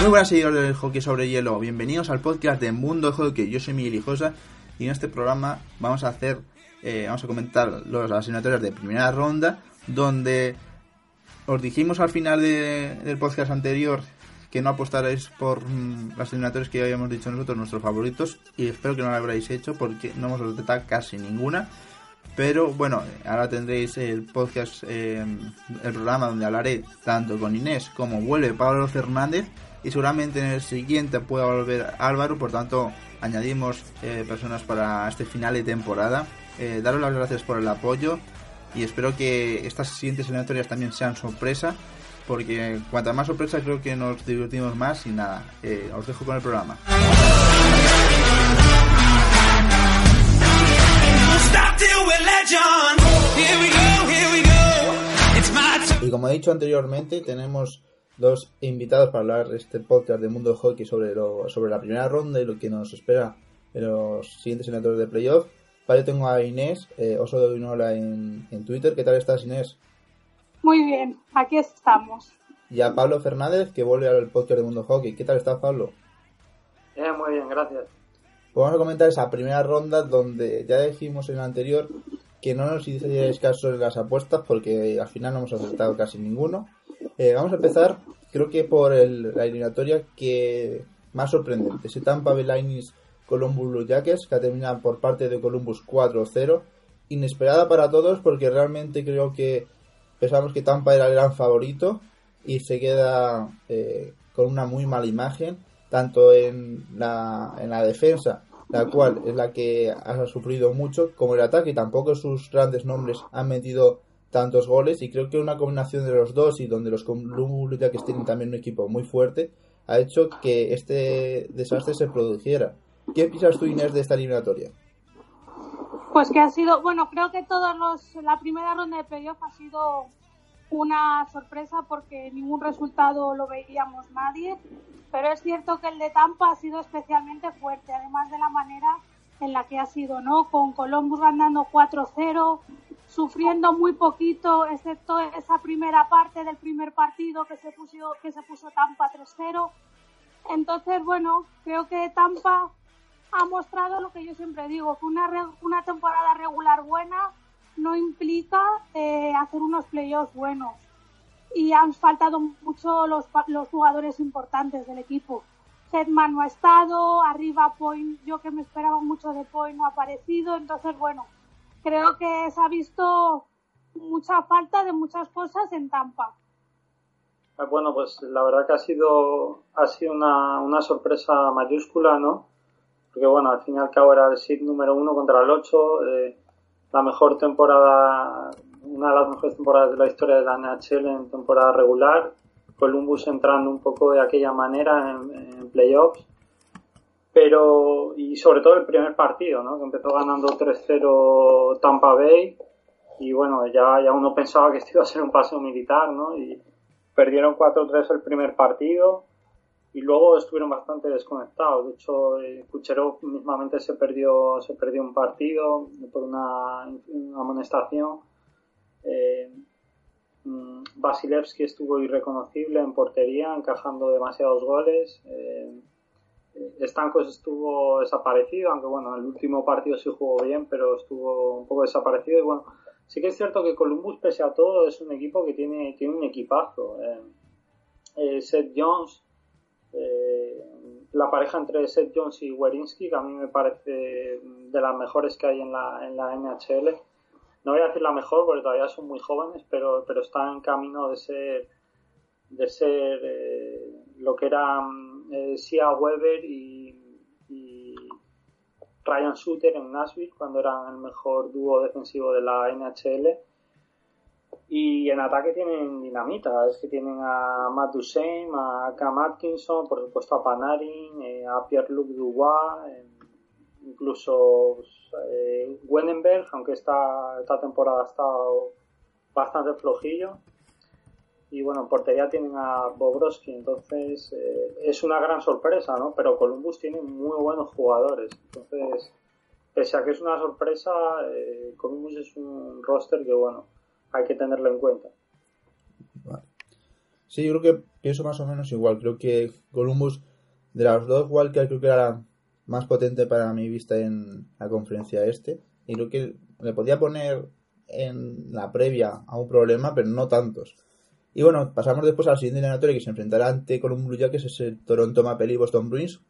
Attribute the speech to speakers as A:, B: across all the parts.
A: Muy buenas seguidores del hockey sobre hielo, bienvenidos al podcast de Mundo Hockey. Yo soy Miguel Hijosa y en este programa vamos a hacer, eh, vamos a comentar los asignaturas de primera ronda, donde os dijimos al final de- del podcast anterior que no apostarais por mm, las eliminatorias que ya habíamos dicho nosotros, nuestros favoritos, y espero que no lo habréis hecho porque no hemos acertado casi ninguna. Pero bueno, ahora tendréis el podcast, eh, el programa donde hablaré tanto con Inés como vuelve Pablo Fernández y seguramente en el siguiente pueda volver Álvaro, por tanto añadimos eh, personas para este final de temporada. Eh, daros las gracias por el apoyo y espero que estas siguientes eliminatorias también sean sorpresa porque cuanta más sorpresa creo que nos divertimos más y nada, eh, os dejo con el programa. Y como he dicho anteriormente, tenemos dos invitados para hablar este podcast de Mundo Hockey sobre, lo, sobre la primera ronda y lo que nos espera en los siguientes senadores de playoff. Para ello tengo a Inés, eh, Oso de Uinola en, en Twitter. ¿Qué tal estás, Inés?
B: Muy bien, aquí estamos.
A: Y a Pablo Fernández, que vuelve al podcast de Mundo Hockey. ¿Qué tal estás, Pablo?
C: Eh, muy bien, gracias.
A: Pues vamos a comentar esa primera ronda donde ya dijimos en la anterior que no nos hicierais caso en las apuestas porque al final no hemos acertado casi ninguno. Eh, vamos a empezar, creo que por el- la eliminatoria que más sorprendente, ese Tampa Bay Lightning Columbus Blue Jackets que ha terminado por parte de Columbus 4-0. Inesperada para todos porque realmente creo que pensábamos que Tampa era el gran favorito y se queda eh, con una muy mala imagen, tanto en la, en la defensa, la cual es la que ha sufrido mucho, como el ataque, tampoco sus grandes nombres han metido tantos goles y creo que una combinación de los dos y donde los Blue Jackets tienen también un equipo muy fuerte ha hecho que este desastre se produjera. ¿Qué piensas tú, Inés, de esta eliminatoria?
B: Pues que ha sido, bueno, creo que todos los, la primera ronda de playoff ha sido una sorpresa porque ningún resultado lo veíamos nadie, pero es cierto que el de Tampa ha sido especialmente fuerte, además de la manera en la que ha sido, ¿no? Con Columbus ganando 4-0, sufriendo muy poquito, excepto esa primera parte del primer partido que se puso, que se puso Tampa 3-0. Entonces, bueno, creo que Tampa ha mostrado lo que yo siempre digo, que una, re- una temporada regular buena no implica eh, hacer unos playoffs buenos. Y han faltado mucho los, los jugadores importantes del equipo. Hetman no ha estado, arriba Point, yo que me esperaba mucho de Point no ha aparecido, entonces bueno, creo que se ha visto mucha falta de muchas cosas en Tampa.
C: Bueno, pues la verdad que ha sido, ha sido una, una sorpresa mayúscula, ¿no? Porque bueno, al fin y al cabo era el seed número uno contra el 8, eh, la mejor temporada, una de las mejores temporadas de la historia de la NHL en temporada regular, Columbus entrando un poco de aquella manera en, en playoffs, pero, y sobre todo el primer partido, ¿no? Que empezó ganando 3-0 Tampa Bay, y bueno, ya, ya uno pensaba que esto iba a ser un paseo militar, ¿no? Y perdieron 4-3 el primer partido y luego estuvieron bastante desconectados. De hecho, eh, Kucherov mismamente se perdió, se perdió un partido por una, amonestación. Eh, mm, estuvo irreconocible en portería, encajando demasiados goles. Eh, Stankos estuvo desaparecido, aunque bueno, el último partido sí jugó bien, pero estuvo un poco desaparecido. Y bueno, sí que es cierto que Columbus, pese a todo, es un equipo que tiene, tiene un equipazo. Eh, Seth Jones, eh, la pareja entre Seth Jones y Werinsky, que a mí me parece de las mejores que hay en la, en la NHL. No voy a decir la mejor porque todavía son muy jóvenes, pero, pero están en camino de ser, de ser eh, lo que eran eh, Sia Weber y, y Ryan Suter en Nashville cuando eran el mejor dúo defensivo de la NHL. Y en ataque tienen dinamita, es que tienen a Matt Duchesne, a Cam Atkinson, por supuesto a Panarin, eh, a Pierre-Luc Dubois, eh, incluso eh, Wenenberg, aunque esta, esta temporada ha estado bastante flojillo. Y bueno, en portería tienen a Bobrovsky, entonces eh, es una gran sorpresa, ¿no? Pero Columbus tiene muy buenos jugadores, entonces, pese a que es una sorpresa, Columbus es un roster que, bueno, hay que tenerlo en cuenta.
A: Vale. Sí, yo creo que pienso más o menos igual. Creo que Columbus, de las dos Walker, creo que era la más potente para mi vista en la conferencia este. Y creo que le podía poner en la previa a un problema, pero no tantos. Y bueno, pasamos después a la siguiente eliminatoria que se enfrentará ante Columbus Blue Jackets, es el Toronto Maple y Boston Bruins,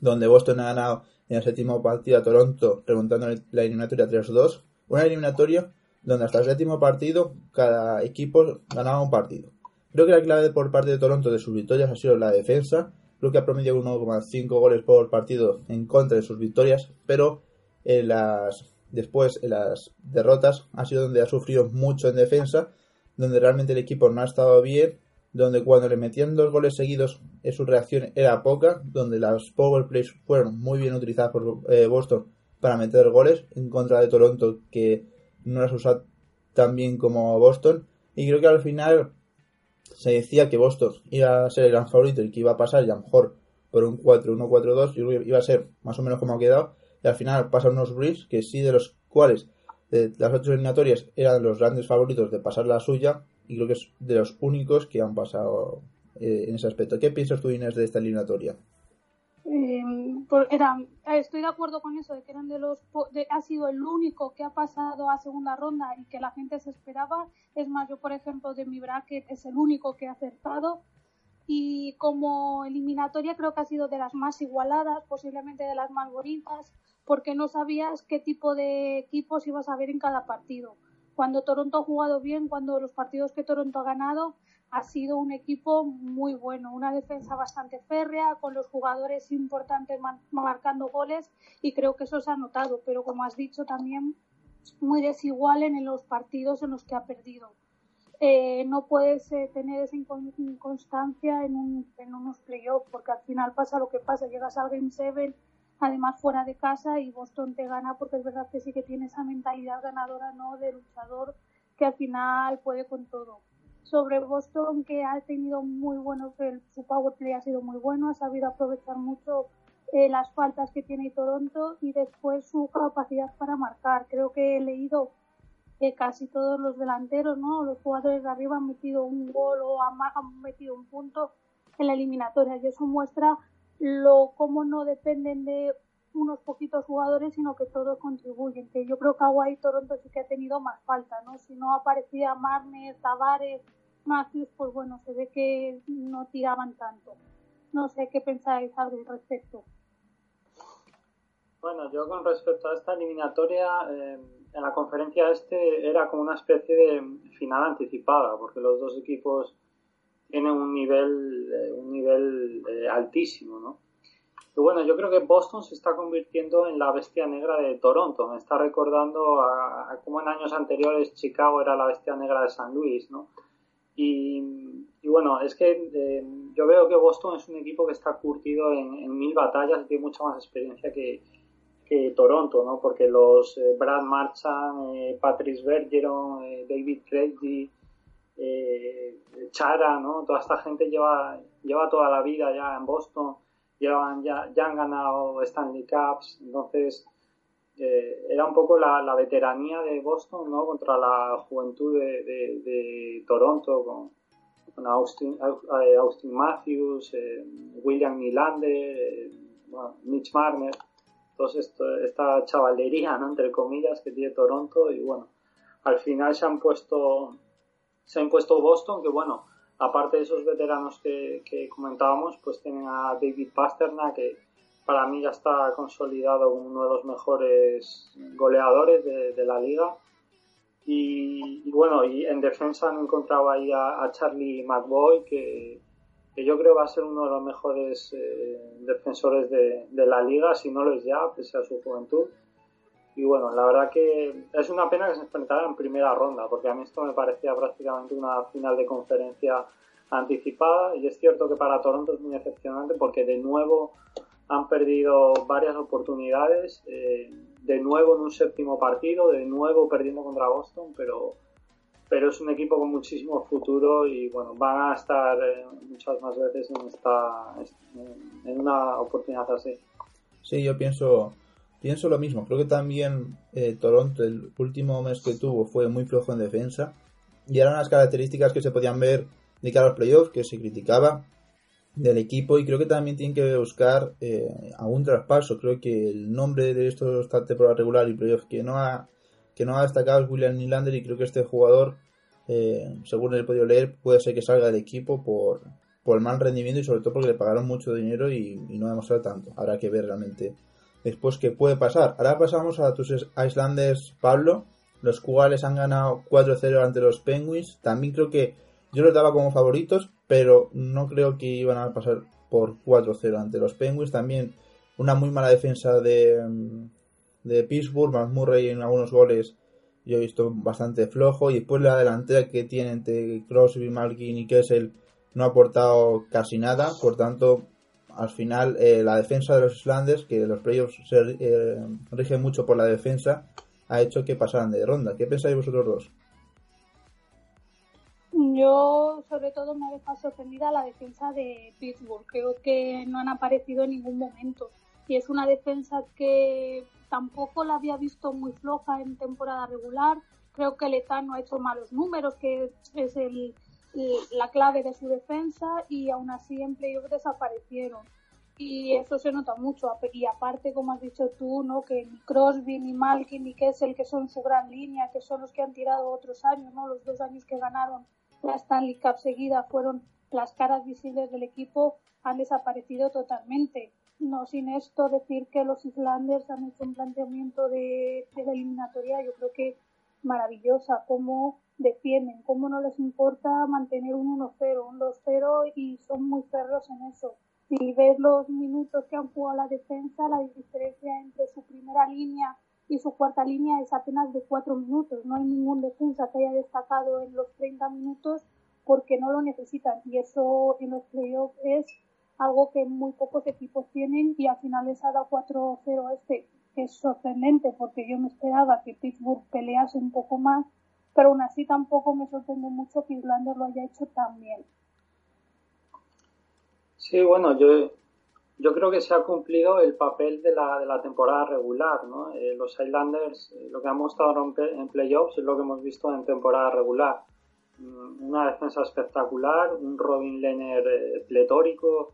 A: donde Boston ha ganado en el séptimo partido a Toronto, remontando la eliminatoria 3-2. Una eliminatoria donde hasta el séptimo partido cada equipo ganaba un partido. Creo que la clave por parte de Toronto de sus victorias ha sido la defensa. Creo que ha promediado 1,5 goles por partido en contra de sus victorias, pero en las, después en las derrotas ha sido donde ha sufrido mucho en defensa, donde realmente el equipo no ha estado bien, donde cuando le metían dos goles seguidos eh, su reacción era poca, donde las power plays fueron muy bien utilizadas por eh, Boston para meter goles en contra de Toronto que no las usa tan bien como Boston. Y creo que al final se decía que Boston iba a ser el gran favorito y que iba a pasar, y a lo mejor por un 4-1-4-2, yo iba a ser más o menos como ha quedado. Y al final pasan unos Bruins que sí, de los cuales de las ocho eliminatorias eran los grandes favoritos de pasar la suya, y creo que es de los únicos que han pasado eh, en ese aspecto. ¿Qué piensas tú, Inés, de esta eliminatoria?
B: Eh, por- era, estoy de acuerdo con eso, de que eran ha sido el único que ha pasado a segunda ronda y que la gente se esperaba. Es más, yo por ejemplo de mi bracket es el único que ha acertado. Y como eliminatoria creo que ha sido de las más igualadas, posiblemente de las más bonitas, porque no sabías qué tipo de equipos ibas a ver en cada partido. Cuando Toronto ha jugado bien, cuando los partidos que Toronto ha ganado, ha sido un equipo muy bueno, una defensa bastante férrea, con los jugadores importantes marcando goles y creo que eso se ha notado, pero como has dicho también muy desigual en los partidos en los que ha perdido. Eh, no puedes eh, tener esa incon- inconstancia en, un, en unos playoffs porque al final pasa lo que pasa, llegas al Game 7 además fuera de casa y Boston te gana porque es verdad que sí que tiene esa mentalidad ganadora no de luchador que al final puede con todo sobre Boston que ha tenido muy buenos su power play ha sido muy bueno ha sabido aprovechar mucho eh, las faltas que tiene Toronto y después su capacidad para marcar creo que he leído que casi todos los delanteros no los jugadores de arriba han metido un gol o han, han metido un punto en la eliminatoria y eso muestra lo cómo no dependen de unos poquitos jugadores, sino que todos contribuyen. Que yo creo que Hawaii Toronto sí que ha tenido más falta, ¿no? Si no aparecía Marner, Tavares, Matthews, pues bueno, se ve que no tiraban tanto. No sé qué pensáis al respecto.
C: Bueno, yo con respecto a esta eliminatoria, eh, en la conferencia este era como una especie de final anticipada, porque los dos equipos tienen un nivel, eh, un nivel eh, altísimo, ¿no? Y bueno, yo creo que Boston se está convirtiendo en la bestia negra de Toronto. Me está recordando a, a cómo en años anteriores Chicago era la bestia negra de San Luis, ¿no? Y, y bueno, es que eh, yo veo que Boston es un equipo que está curtido en, mil batallas y tiene mucha más experiencia que, Toronto, ¿no? Porque los eh, Brad Marchand, eh, Patrice Bergeron, eh, David Craigie, Chara, ¿no? Toda esta gente lleva, lleva toda la vida ya en Boston, llevan, ya, ya han ganado Stanley Cups, entonces era un poco la, veteranía de Boston, ¿no? Contra la juventud de, Toronto, con, eh, Austin Matthews, eh, William Nylander, eh, bueno, Mitch Marner, toda esta chavalería, ¿no? Entre comillas, que tiene Toronto y bueno, al final se han puesto se ha impuesto Boston, que bueno, aparte de esos veteranos que, que comentábamos, pues tienen a David Pasternak, que para mí ya está consolidado como uno de los mejores goleadores de, la liga. Y, bueno, y en defensa han encontrado ahí a, Charlie McBoy, que, que yo creo va a ser uno de los mejores eh, defensores de, de, la liga, si no lo es ya, pese a su juventud. Y bueno, la verdad que es una pena que se enfrentara en primera ronda, porque a mí esto me parecía prácticamente una final de conferencia anticipada. Y es cierto que para Toronto es muy decepcionante porque de nuevo han perdido varias oportunidades, eh, de nuevo en un séptimo partido, de nuevo perdiendo contra Boston, pero pero es un equipo con muchísimo futuro y bueno, van a estar eh, muchas más veces en esta en una oportunidad así.
A: Sí, yo pienso pienso lo mismo. Creo que también eh, Toronto el último mes que tuvo fue muy flojo en defensa y eran las características que se podían ver de cara a los playoffs que se criticaba del equipo y creo que también tienen que buscar eh, algún traspaso. Creo que el nombre de estos temporada regular y playoffs que no ha que no ha destacado es William Nylander y creo que este jugador, eh, según he podido leer, puede ser que salga del equipo por, por el mal rendimiento y sobre todo porque le pagaron mucho dinero y, no ha demostrado tanto. Habrá que ver realmente después qué puede pasar. Ahora pasamos a tus Islanders, Pablo, los cuales han ganado 4-0 ante los Penguins. También creo que yo los daba como favoritos, pero no creo que iban a pasar por 4-0 ante los Penguins. También una muy mala defensa de, de Pittsburgh, más Murray en algunos goles yo he visto bastante flojo y después la delantera que tiene entre Crosby, Malkin y Kessel no ha aportado casi nada, por tanto al final eh, la defensa de los Islanders, que los playoffs se eh, rigen mucho por la defensa, ha hecho que pasaran de ronda. ¿Qué pensáis vosotros dos?
B: Yo, sobre todo, me ha dejado sorprendida la defensa de Pittsburgh. Creo que no han aparecido en ningún momento. Y es una defensa que tampoco la había visto muy floja en temporada regular. Creo que Letano ha hecho malos números, que es el, la clave de su defensa, y aún así en playoff desaparecieron. Y eso se nota mucho. Y aparte, como has dicho tú, ¿no? que ni Crosby, ni Malkin, ni Kessel, que son su gran línea, que son los que han tirado otros años, ¿no? los dos años que ganaron la Stanley Cup seguida fueron las caras visibles del equipo, han desaparecido totalmente no sin esto decir que los Islanders han hecho un planteamiento de, la eliminatoria, yo creo que maravillosa, cómo defienden, cómo no les importa mantener un 1-0, un 2-0 y son muy perros en eso. Si ves los minutos que han jugado la defensa, la diferencia entre su primera línea y su cuarta línea es apenas de 4 minutos. No hay ningún defensa que haya destacado en los 30 minutos porque no lo necesitan y eso en los playoffs es algo que muy pocos equipos tienen y al final les ha dado 4-0 este, que es sorprendente porque yo me esperaba que Pittsburgh pelease un poco más, pero aún así tampoco me sorprende mucho que Irlanda lo haya hecho tan bien.
C: Sí, bueno, yo, yo creo que se ha cumplido el papel de la, de la temporada regular, ¿no? Eh, los Islanders, eh, lo que han mostrado en, playoffs es lo que hemos visto en temporada regular. Mm, una defensa espectacular, un Robin Lehner eh, pletórico,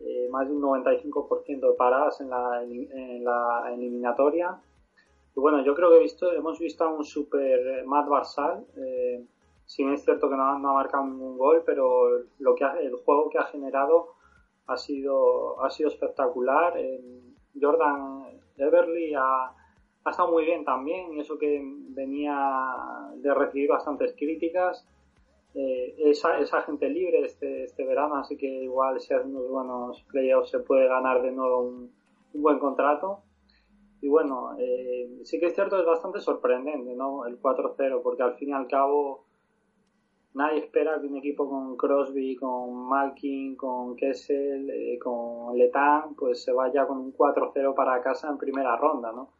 C: eh, más de un 95% de paradas en la, en la eliminatoria. Y bueno, yo creo que visto, hemos visto a un super Matt Barsal. Si es cierto que no, ha marcado ningún gol, pero lo que el juego que ha generado ha sido, ha sido espectacular. Jordan Everly ha, ha estado muy bien también, y eso que venía de recibir bastantes críticas eh, esa, esa gente libre este, este verano, así que igual si hace unos buenos playoffs se puede ganar de nuevo un, buen contrato. Y bueno, eh, sí que es cierto, es bastante sorprendente, ¿no? El 4-0, porque al fin y al cabo nadie espera que un equipo con Crosby, con Malkin, con Kessel, eh, con Letán, pues se vaya con un 4-0 para casa en primera ronda, ¿no?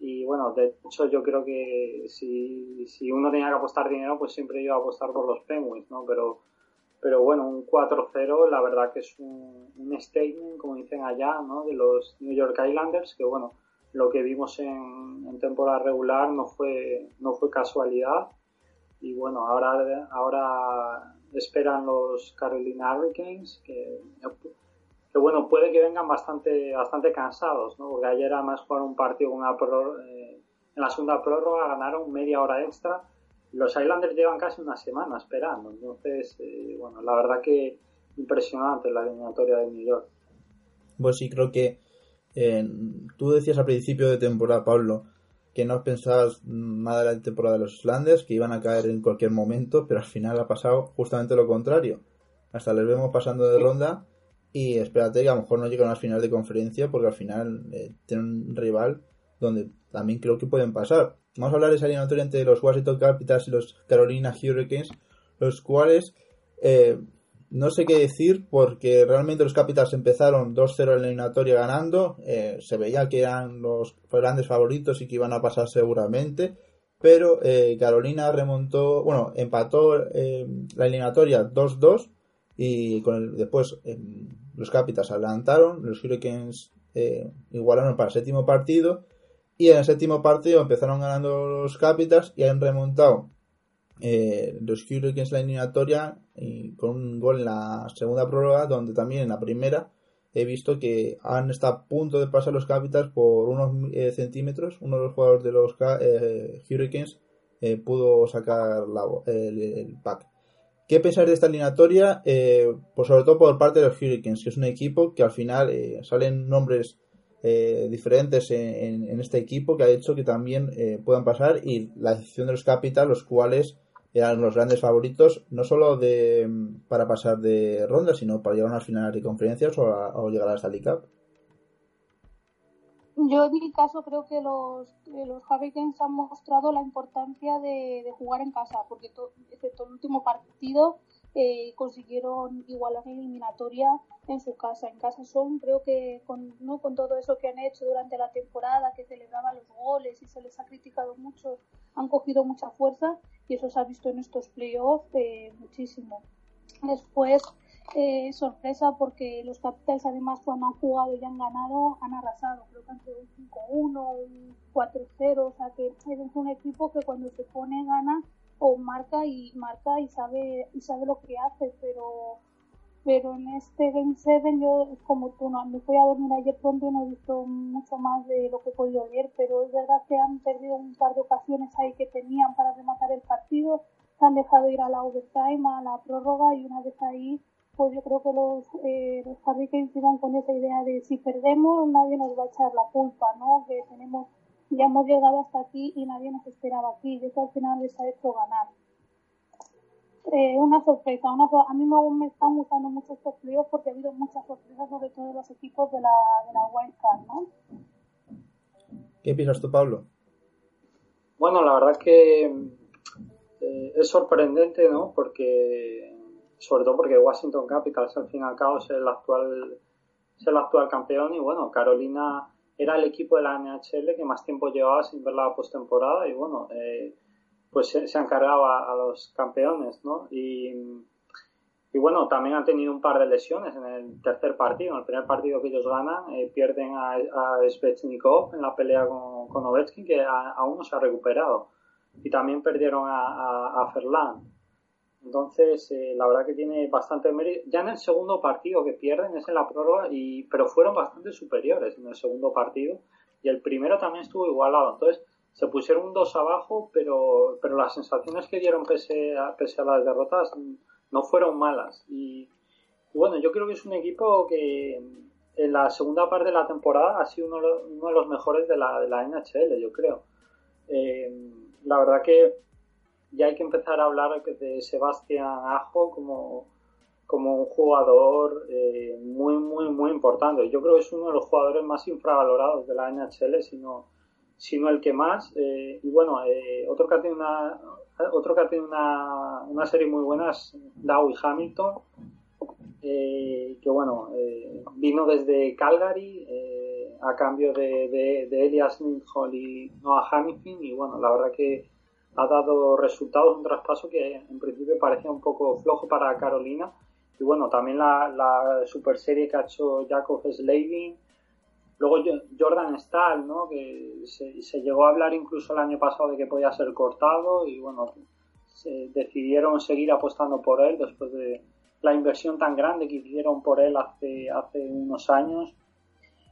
C: Y bueno, de hecho yo creo que si, uno tenía que apostar dinero, pues siempre iba a apostar por los Penguins, ¿no? Pero, pero bueno, un 4-0 la verdad que es un, un, statement, como dicen allá, ¿no? De los New York Islanders, que bueno, lo que vimos en, en temporada regular no fue, no fue casualidad. Y bueno, ahora, ahora esperan los Carolina Hurricanes, que bueno, puede que vengan bastante, bastante cansados, ¿no? Porque ayer además jugaron un partido con una eh, en la segunda prórroga ganaron media hora extra. Los Islanders llevan casi una semana esperando, entonces, eh, bueno, la verdad que impresionante la eliminatoria de New York.
A: Pues sí, creo que eh, tú decías al principio de temporada, Pablo, que no pensabas nada de la temporada de los Islanders, que iban a caer en cualquier momento, pero al final ha pasado justamente lo contrario hasta les vemos pasando de ronda y espérate que a lo mejor no llegan a las finales de conferencia porque al final eh, tienen un rival donde también creo que pueden pasar. Vamos a hablar de esa eliminatoria entre los Washington Capitals y los Carolina Hurricanes, los cuales eh, no sé qué decir porque realmente los Capitals empezaron 2-0 en la eliminatoria ganando, eh, se veía que eran los grandes favoritos y que iban a pasar seguramente, pero eh, Carolina remontó, bueno, empató la eliminatoria 2-2 y con el, después los Capitals adelantaron, los Hurricanes igualaron para el séptimo partido y en el séptimo partido empezaron ganando los Capitals y han remontado eh, los Hurricanes la eliminatoria y con un gol en la segunda prórroga, donde también en la primera he visto que han estado a punto de pasar los Capitals por unos eh, centímetros. Uno de los jugadores de los eh, Hurricanes eh, pudo sacar el, pack. ¿Qué pensar de esta eliminatoria? pues sobre todo por parte de los Hurricanes, que es un equipo que al final salen nombres eh, diferentes en, este equipo que ha hecho que también eh, puedan pasar y la decisión de los Capitals, los cuales eran los grandes favoritos, no solo de para pasar de ronda, sino para llegar a unas finales de conferencias o, llegar a la Stanley Cup.
B: Yo en mi caso creo que los, eh, los Hurricanes han mostrado la importancia de, jugar en casa, porque excepto el último partido eh, consiguieron igualar la eliminatoria en su casa. En casa son, creo que con, ¿no? con todo eso que han hecho durante la temporada, que celebraban los goles y se les ha criticado mucho, han cogido mucha fuerza y eso se ha visto en estos playoffs eh, muchísimo. Después, eh, sorpresa porque los Capitals además cuando han jugado y han ganado han arrasado, creo que han sido un 5-1, un 4-0, o sea que es un equipo que cuando se pone gana o marca y marca y sabe y sabe lo que hace, pero pero en este Game 7 yo como tú no me fui a dormir ayer pronto y no he visto mucho más de lo que he podido pero es verdad que han perdido un par de ocasiones ahí que tenían para rematar el partido se han dejado ir a la overtime a la prórroga y una vez ahí pues yo creo que los eh, los Hurricanes iban con esa idea de si perdemos nadie nos va a echar la culpa no que tenemos ya hemos llegado hasta aquí y nadie nos esperaba aquí y eso al final les ha hecho ganar. Eh, una sorpresa, una, a mí me, me, están gustando mucho estos playoffs porque ha habido muchas sorpresas sobre todo los equipos de la, de la Wild Card, ¿no?
A: ¿Qué piensas tú, Pablo?
C: Bueno, la verdad que eh, es sorprendente, ¿no? Porque, sobre todo porque Washington Capitals al fin y al cabo es el actual, es el actual campeón y bueno, Carolina era el equipo de la NHL que más tiempo llevaba sin ver la postemporada y bueno, eh, pues se, se, han cargado a, los campeones, ¿no? Y, y, bueno, también han tenido un par de lesiones en el tercer partido. En el primer partido que ellos ganan, eh, pierden a, a Svechnikov en la pelea con, con Ovechkin, que aún no se ha recuperado. Y también perdieron a, a, a Ferland. Entonces, eh, la verdad que tiene bastante mérito. Ya en el segundo partido que pierden es en la prórroga, y, pero fueron bastante superiores en el segundo partido. Y el primero también estuvo igualado. Entonces, se pusieron dos abajo, pero, pero las sensaciones que dieron pese a, pese a las derrotas no fueron malas. Y, bueno, yo creo que es un equipo que en la segunda parte de la temporada ha sido uno, uno de los mejores de la, de la NHL, yo creo. Eh, la verdad que ya hay que empezar a hablar de Sebastián Ajo como, como un jugador eh, muy, muy, muy importante. Yo creo que es uno de los jugadores más infravalorados de la NHL, sino, sino el que más. Eh, y bueno, eh, otro que ha tenido una, otro que ha tenido una, una serie muy buena es Dowie Hamilton, que bueno, vino desde Calgary a cambio de, de, Elias Lindholm y Noah Hamilton, y bueno, la verdad que ha dado resultados, un traspaso que en principio parecía un poco flojo para Carolina. Y bueno, también la, la super serie que ha hecho Jacob Slavin. Luego Jordan Stahl, ¿no? que se, llegó a hablar incluso el año pasado de que podía ser cortado y bueno, se decidieron seguir apostando por él después de la inversión tan grande que hicieron por él hace, hace unos años.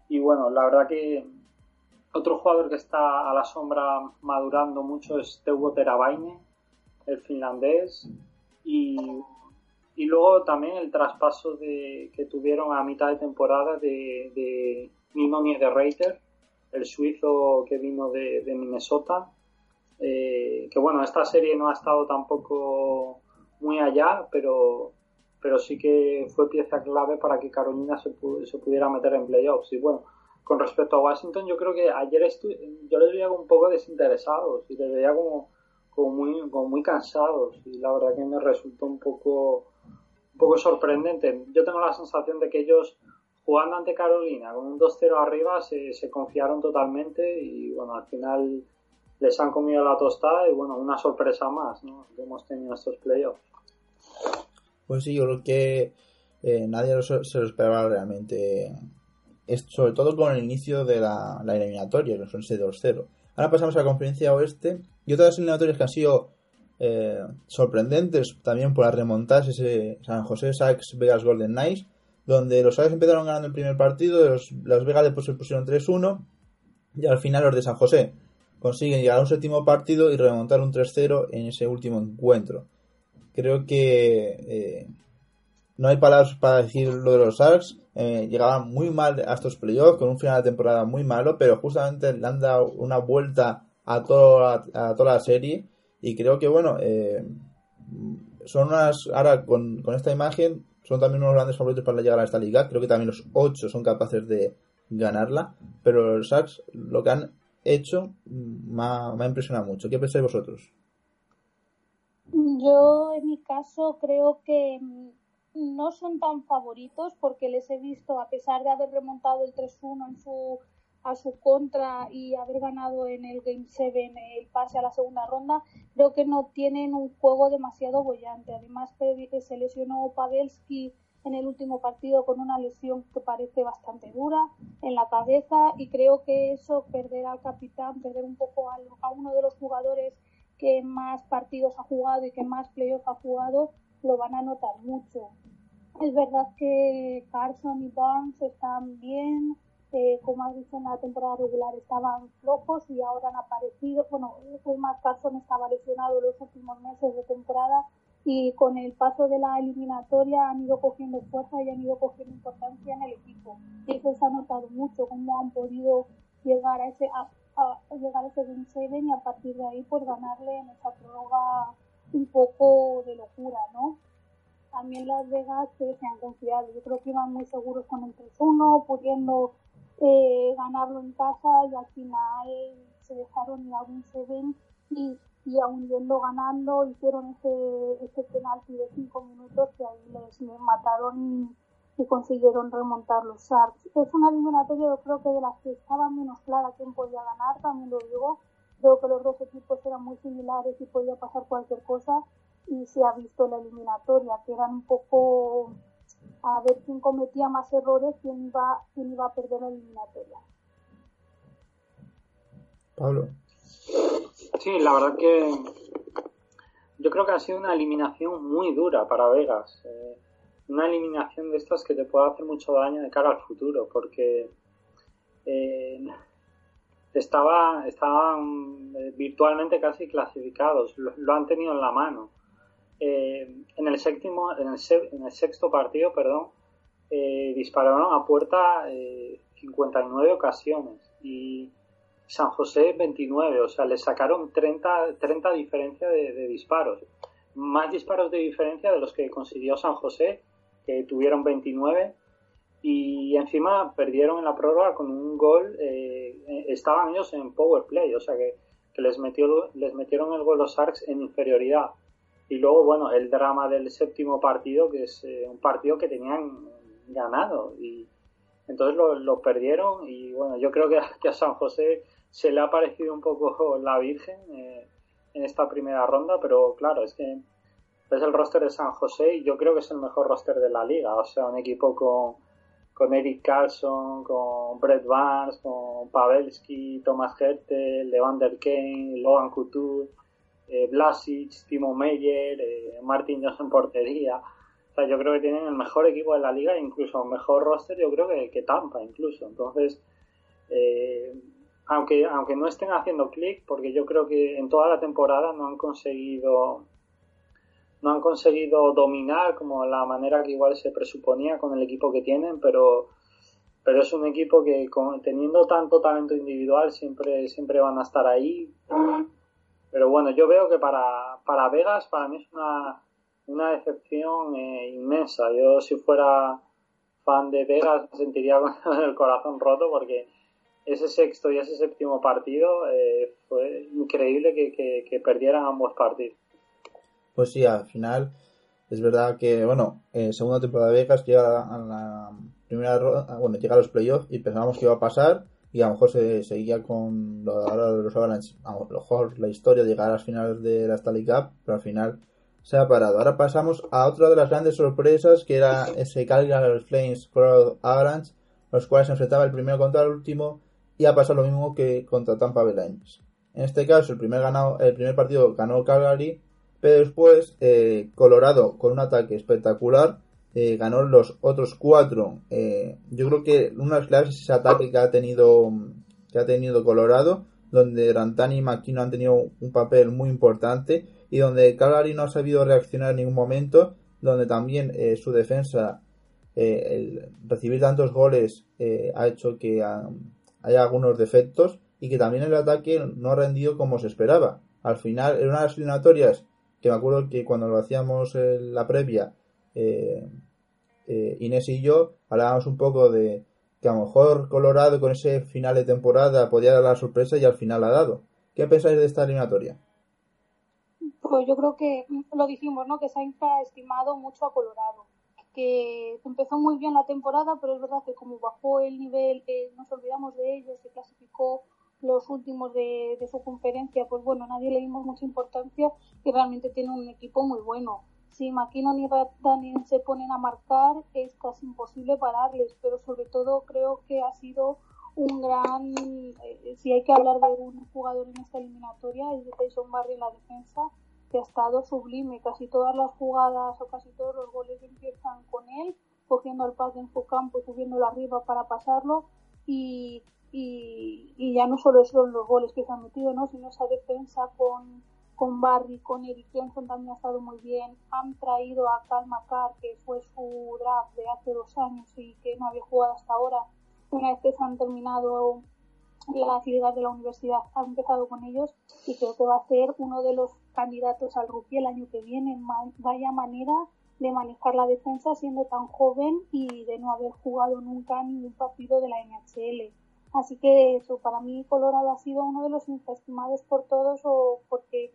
C: Y bueno, la verdad que otro jugador que está a la sombra madurando mucho es Teuvo Teravainen, el finlandés. Y, y, luego también el traspaso de, que tuvieron a mitad de temporada de, de Nino Niederreiter, el suizo que vino de, Minnesota. Eh, que bueno, esta serie no ha estado tampoco muy allá, pero, pero sí que fue pieza clave para que Carolina se, pu- se pudiera meter en playoffs. Y bueno, con respecto a Washington, yo creo que ayer yo les veía un poco desinteresados y les veía como, muy, cansados y la verdad que me resultó un poco, un poco sorprendente. Yo tengo la sensación de que ellos jugando ante Carolina con un 2-0 arriba se, confiaron totalmente y bueno, al final les han comido la tostada y bueno, una sorpresa más ¿no? que hemos tenido en estos playoffs.
A: Pues sí, yo creo que eh, nadie se lo esperaba realmente. Sobre todo con el inicio de la, eliminatoria, que son ese 2-0. Ahora pasamos a la conferencia oeste y otras eliminatorias que han sido eh, sorprendentes también por las remontadas, ese San José Sacks Vegas Golden Knights, donde los Sacks empezaron ganando el primer partido, los Vegas después se pusieron 3-1 y al final los de San José consiguen llegar a un séptimo partido y remontar un 3-0 en ese último encuentro. Creo que eh, no hay palabras para decir lo de los Sharks. Eh, llegaban muy mal a estos playoffs, con un final de temporada muy malo, pero justamente le han dado una vuelta a, toda a toda la serie. Y creo que, bueno, eh, son unas. Ahora, con, con esta imagen, son también unos grandes favoritos para llegar a esta liga. Creo que también los ocho son capaces de ganarla. Pero los Sharks, lo que han hecho, mm, me ha, me ha impresionado mucho. ¿Qué pensáis vosotros?
B: Yo, en mi caso, creo que mm, no son tan favoritos porque les he visto, a pesar de haber remontado el 3-1 en su, a su contra y haber ganado en el Game 7 el pase a la segunda ronda, creo que no tienen un juego demasiado bollante. Además, que se lesionó Pavelski en el último partido con una lesión que parece bastante dura en la cabeza y creo que eso, perder al capitán, perder un poco a uno de los jugadores que más partidos ha jugado y que más playoffs ha jugado, lo van a notar mucho. Es verdad que Carson y Barnes están bien, eh, como has dicho en la temporada regular estaban flojos y ahora han aparecido. Bueno, es más, Carson estaba lesionado los últimos meses de temporada y con el paso de la eliminatoria han ido cogiendo fuerza y han ido cogiendo importancia en el equipo. Y eso se ha notado mucho, cómo han podido llegar a ese a, a llegar a ese Game 7 y a partir de ahí pues ganarle en esa prórroga un poco de locura, ¿no? También Las Vegas que se han confiado, yo creo que iban muy seguros con el 3-1, pudiendo eh, ganarlo en casa y al final se dejaron ir a un 7 y, y aún yendo ganando hicieron ese, ese penalti de 5 minutos que ahí les, les mataron y, y consiguieron remontar los Sharks. Es una eliminatoria yo creo que de las que estaba menos clara quién podía ganar, también lo digo. Creo que los dos equipos eran muy similares y podía pasar cualquier cosa y se ha visto la eliminatoria, que eran un poco a ver quién cometía más errores, quién iba, quién iba a perder la eliminatoria.
A: Pablo.
C: Sí, la verdad que yo creo que ha sido una eliminación muy dura para Vegas. Eh, una eliminación de estas que te puede hacer mucho daño de cara al futuro, porque eh, estaba, estaban eh, virtualmente casi clasificados, lo, han tenido en la mano. Eh, en el séptimo, en el, se- en el sexto partido, perdón, eh, dispararon a puerta eh, 59 ocasiones y San José 29, o sea, le sacaron 30, 30 diferencia de disparos. Más disparos de diferencia de los que consiguió San José, que tuvieron 29, y encima perdieron en la prórroga con un gol, eh, estaban ellos en power play, o sea que, que les, metió, les metieron el gol los Sharks en inferioridad. Y luego, bueno, el drama del séptimo partido, que es eh, un partido que tenían ganado. Y entonces lo, lo perdieron. Y bueno, yo creo que, a- que a San José se le ha parecido un poco la Virgen eh, en esta primera ronda. Pero claro, es que es el roster de San José y yo creo que es el mejor roster de la liga. O sea, un equipo con, con Eric Carlson, con Brett Barnes, con Pavelski, Thomas Hertel, Levander Kane, Logan Couture eh, Blasic, Timo Meyer, eh, Martin Johnson portería. O sea, yo creo que tienen el mejor equipo de la liga, incluso mejor roster, yo creo que, que Tampa, incluso. Entonces, eh, aunque, aunque no estén haciendo clic, porque yo creo que en toda la temporada no han conseguido no han conseguido dominar como la manera que igual se presuponía con el equipo que tienen, pero pero es un equipo que con- teniendo tanto talento individual siempre siempre van a estar ahí pero bueno, yo veo que para, para Vegas, para mí es una, una decepción eh, inmensa. Yo si fuera fan de Vegas me sentiría con el corazón roto porque ese sexto y ese séptimo partido eh, fue increíble que, que, que perdieran ambos partidos.
A: Pues sí, al final es verdad que, bueno, eh, segunda temporada de Vegas llega a la primera ronda, bueno, llega a los playoffs y pensábamos que iba a pasar y a lo mejor se seguía con lo de los Avalanche, a lo mejor la historia de llegar a las finales de la Stanley Cup, pero al final se ha parado. Ahora pasamos a otra de las grandes sorpresas que era ese Calgary Flames Colorado Avalanche, los cuales se enfrentaba el primero contra el último y ha pasado lo mismo que contra Tampa Bay. En este caso, el primer, ganado, el primer partido ganó Calgary, pero después eh, Colorado, con un ataque espectacular, eh, ganó los otros cuatro. Eh, yo creo que una de las claves es ese ataque que ha tenido, que ha tenido Colorado, donde Rantani y McKinnon han tenido un papel muy importante y donde Calgary no ha sabido reaccionar en ningún momento, donde también su defensa, el recibir tantos goles ha hecho que hay algunos defectos y que también el ataque no ha rendido como se esperaba. Al final, en una de las eliminatorias, que me acuerdo que cuando lo hacíamos en la previa, eh, eh, Inés y yo hablábamos un poco de que a lo mejor Colorado con ese final de temporada podía dar la sorpresa y al final ha dado. ¿Qué pensáis de esta eliminatoria?
B: Pues yo creo que lo dijimos, ¿no? Que se ha infraestimado mucho a Colorado que empezó muy bien la temporada, pero es verdad que como bajó el nivel, eh, nos olvidamos de ellos, se clasificó los últimos de, su conferencia, pues bueno, nadie le dimos mucha importancia y realmente tiene un equipo muy bueno. Si McKinnon y Daniel se ponen a marcar, es casi imposible pararles, pero sobre todo creo que ha sido un gran, eh, si hay que hablar de un jugador en esta eliminatoria, es de Tyson Barry en la defensa, que ha estado sublime. Casi todas las jugadas o casi todos los goles empiezan con él, cogiendo el pase en su campo y subiéndolo arriba para pasarlo. Y, y, ya no solo son los goles que se han metido, ¿no? sino esa defensa con, con Barry, con Eric Johnson también ha estado muy bien. Han traído a Cal Macar, que fue su draft de hace dos años y que no había jugado hasta ahora. Una vez que se han terminado la actividad de la universidad, ha empezado con ellos y creo que va a ser uno de los candidatos al rookie el año que viene. Vaya manera de manejar la defensa siendo tan joven y de no haber jugado nunca ningún partido de la NHL. Así que eso, para mí Colorado ha sido uno de los infestimados por todos o porque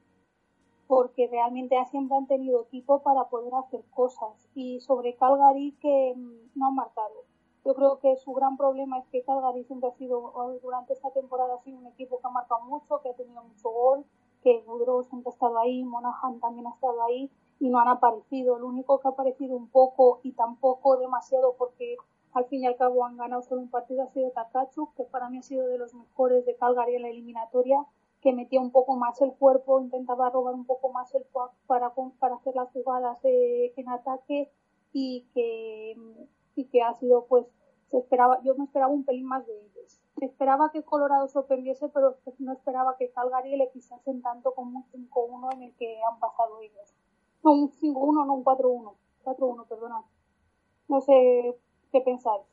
B: porque realmente siempre han tenido equipo para poder hacer cosas. Y sobre Calgary que mm, no han marcado. Yo creo que su gran problema es que Calgary siempre ha sido, durante esta temporada ha sido un equipo que ha marcado mucho, que ha tenido mucho gol, que Goudreau siempre ha estado ahí, Monahan también ha estado ahí y no han aparecido. Lo único que ha aparecido un poco y tampoco demasiado porque al fin y al cabo han ganado solo un partido ha sido Takachu, que para mí ha sido de los mejores de Calgary en la eliminatoria, que metía un poco más el cuerpo, intentaba robar un poco más el puck para, para hacer las jugadas en ataque y que, y que ha sido pues se esperaba, yo me esperaba un pelín más de ellos esperaba que Colorado sorprendiese, pero no esperaba que Calgary le pisasen tanto como un 5-1 en el que han pasado ellos. No, un 5-1, no un 4-1. 4-1, perdona. No sé qué pensáis.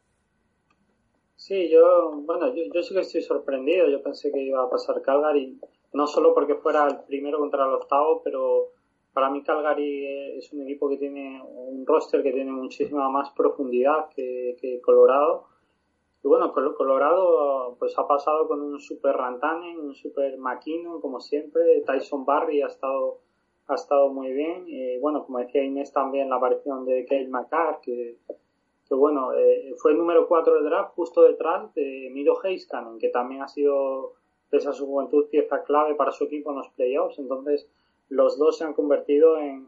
C: Sí, yo, bueno, yo, sí que estoy sorprendido. Yo pensé que iba a pasar Calgary, no solo porque fuera el primero contra el octavo, pero para mí Calgary es un equipo que tiene un roster que tiene muchísima más profundidad que, Colorado y bueno, Colorado pues ha pasado con un super Rantanen, un super Maquino, como siempre. Tyson Barry ha estado, ha estado muy bien. Y bueno, como decía Inés también, la aparición de Kyle McCarr, que, que bueno, eh, fue el número 4 del draft, justo detrás de Miro Heiskanen, que también ha sido, pese a su juventud, pieza clave para su equipo en los playoffs. Entonces, los dos se han convertido en,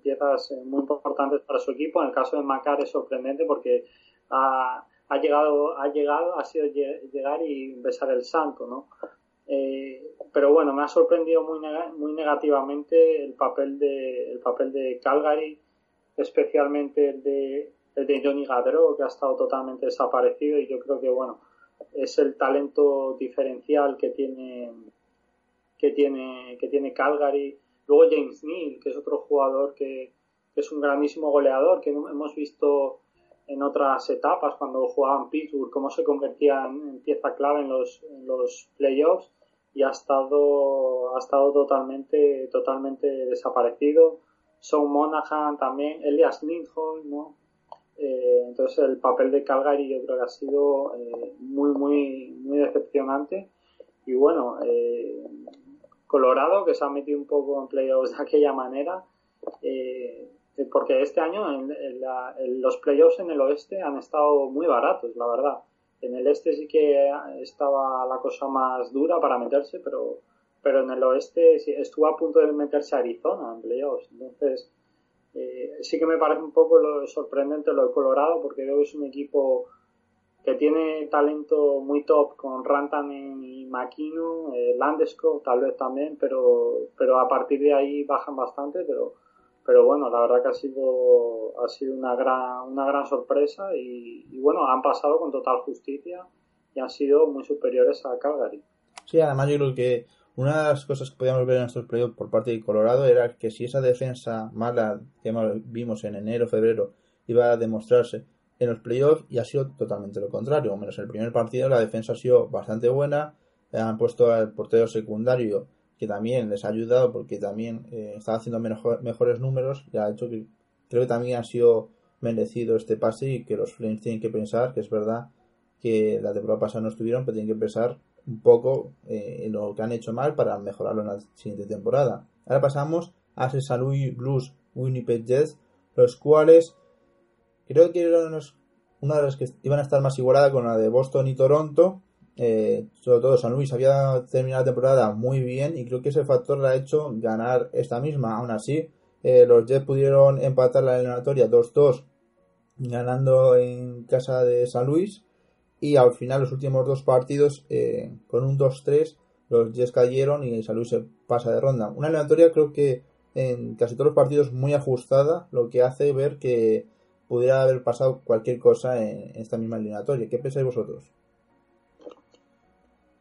C: piezas muy importantes para su equipo. En el caso de McCarr es sorprendente porque ha llegado, ha llegado, ha sido llegar y besar el santo, ¿no? Eh, pero bueno, me ha sorprendido muy, negativamente el papel de, el papel de Calgary, especialmente el de, de Johnny Gaudreau, que ha estado totalmente desaparecido y yo creo que bueno, es el talento diferencial que tiene, que tiene, que tiene Calgary. Luego James Neal, que es otro jugador que, es un grandísimo goleador, que hemos visto en otras etapas cuando jugaban Pittsburgh, cómo se convertía en, pieza clave en los, en los playoffs y ha estado, ha estado totalmente, totalmente desaparecido. Sean Monahan también, Elias Lindholm, ¿no? Eh, entonces el papel de Calgary yo creo que ha sido eh, muy, muy, muy decepcionante. Y bueno, eh, Colorado, que se ha metido un poco en playoffs de aquella manera, porque este año en, en la- en los playoffs en el oeste han estado muy baratos, la verdad. En el este sí que estaba la cosa más dura para meterse, pero, pero en el oeste sí, estuvo a punto de meterse Arizona en playoffs. Entonces, eh, sí que me parece un poco lo sorprendente lo de Colorado, porque creo que es un equipo que tiene talento muy top con Rantanen y Makino, eh, Landeskog tal vez también, pero, pero a partir de ahí bajan bastante, pero, pero bueno, la verdad que ha sido, ha sido una gran, una gran sorpresa y, y bueno, han pasado con total justicia y han sido muy superiores a Calgary.
A: Sí, además yo creo que una de las cosas que podíamos ver en estos playoffs por parte de Colorado era que si esa defensa mala que vimos en enero, febrero, iba a demostrarse en los playoffs y ha sido totalmente lo contrario. Menos el primer partido la defensa ha sido bastante buena, eh, han puesto al portero secundario que también les ha ayudado porque también eh, estaba haciendo mejor- mejores números y ha hecho que creo que también ha sido merecido este pase y que los Flames tienen que pensar que es verdad que la temporada pasada no estuvieron, pero tienen que pensar un poco eh, lo que han hecho mal para mejorarlo en la siguiente temporada. Ahora pasamos a St. Louis Blues Winnipeg Jets, los cuales creo que eran una de las que iban a estar más igualada con la de Boston y Toronto. Eh, sobre todo San Luis había terminado la temporada muy bien y creo que ese factor le ha hecho ganar esta misma. Aún así, eh, los Jets pudieron empatar la eliminatoria 2-2 ganando en casa de San Luis y al final los últimos dos partidos eh, con un 2-3 los Jets cayeron y San Luis se pasa de ronda. Una eliminatoria creo que en casi todos los partidos muy ajustada, lo que hace ver que pudiera haber pasado cualquier cosa en, esta misma eliminatoria. ¿Qué pensáis vosotros?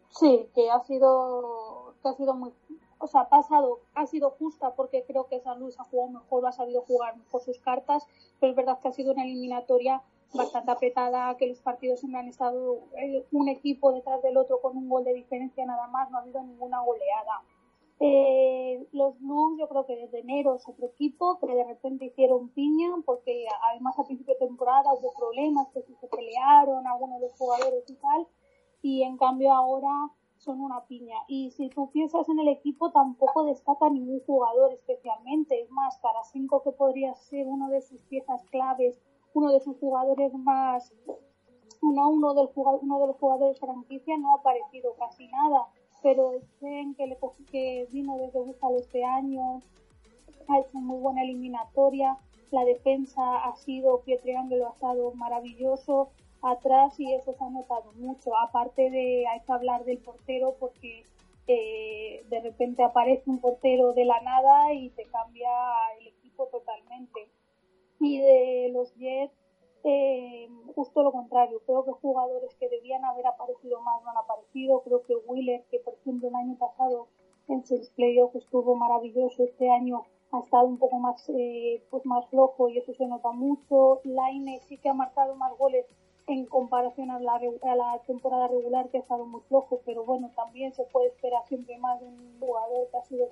B: Sí, que ha sido, que ha sido muy, o sea, ha pasado, ha sido justa porque creo que San Luis ha jugado mejor, ha sabido jugar mejor sus cartas, pero es verdad que ha sido una eliminatoria bastante apretada, que los partidos siempre han estado eh, un equipo detrás del otro con un gol de diferencia nada más, no ha habido ninguna goleada. Eh, los Blues yo creo que desde enero es otro equipo que de repente hicieron piña porque además a principio de temporada hubo problemas que se pelearon algunos de los jugadores y tal y en cambio ahora son una piña. Y si tú piensas en el equipo, tampoco destaca ningún jugador especialmente. Es más, Tarasenko, que podría ser uno de sus piezas claves, uno de sus jugadores más, uno, uno, uno de los jugadores franquicia, no ha aparecido casi nada. Pero Sten, que, le que vino desde este año, ha hecho muy buena eliminatoria. La defensa ha sido, Pietriangelo ha estado maravilloso atrás y eso se ha notado mucho. Aparte de, hay que hablar del portero porque eh, de repente aparece un portero de la nada y te cambia el equipo totalmente. Y de los Jets, eh, justo lo contrario. Creo que jugadores que debían haber aparecido más no han aparecido. Creo que Wheeler, que por ejemplo el año pasado en sus playoffs estuvo maravilloso, este año ha estado un poco más, eh, pues más flojo y eso se nota mucho. Laine sí que ha marcado más goles en comparación a la, a la temporada regular que ha estado muy flojo, pero bueno, también se puede esperar siempre más de un jugador que ha sido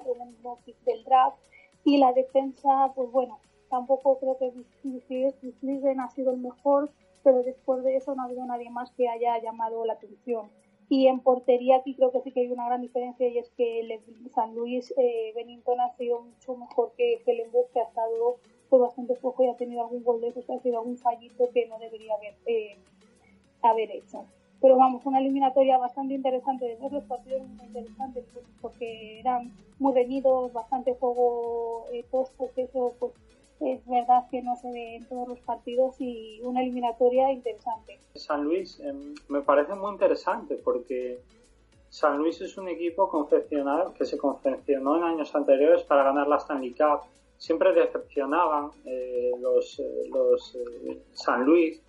B: pick del draft. Y la defensa, pues bueno, tampoco creo que Sliven ha sido el mejor, pero después de eso no ha habido nadie más que haya llamado la atención. Y en portería aquí creo que sí que hay una gran diferencia y es que San Luis eh, Bennington ha sido mucho mejor que Hellenburg, que ha estado pues, bastante flojo y ha tenido algún gol de esos, ha sido algún fallito que no debería haber, eh, haber hecho. Pero vamos, una eliminatoria bastante interesante, de los partidos muy interesantes pues, porque eran muy reñidos, bastante juego eh, tosco, que eso pues es verdad que no se ve en todos los partidos y una eliminatoria interesante.
C: San Luis eh, me parece muy interesante porque San Luis es un equipo confeccionado que se confeccionó en años anteriores para ganar la Stanley Cup. Siempre decepcionaban eh, los, eh, los eh, San Luis.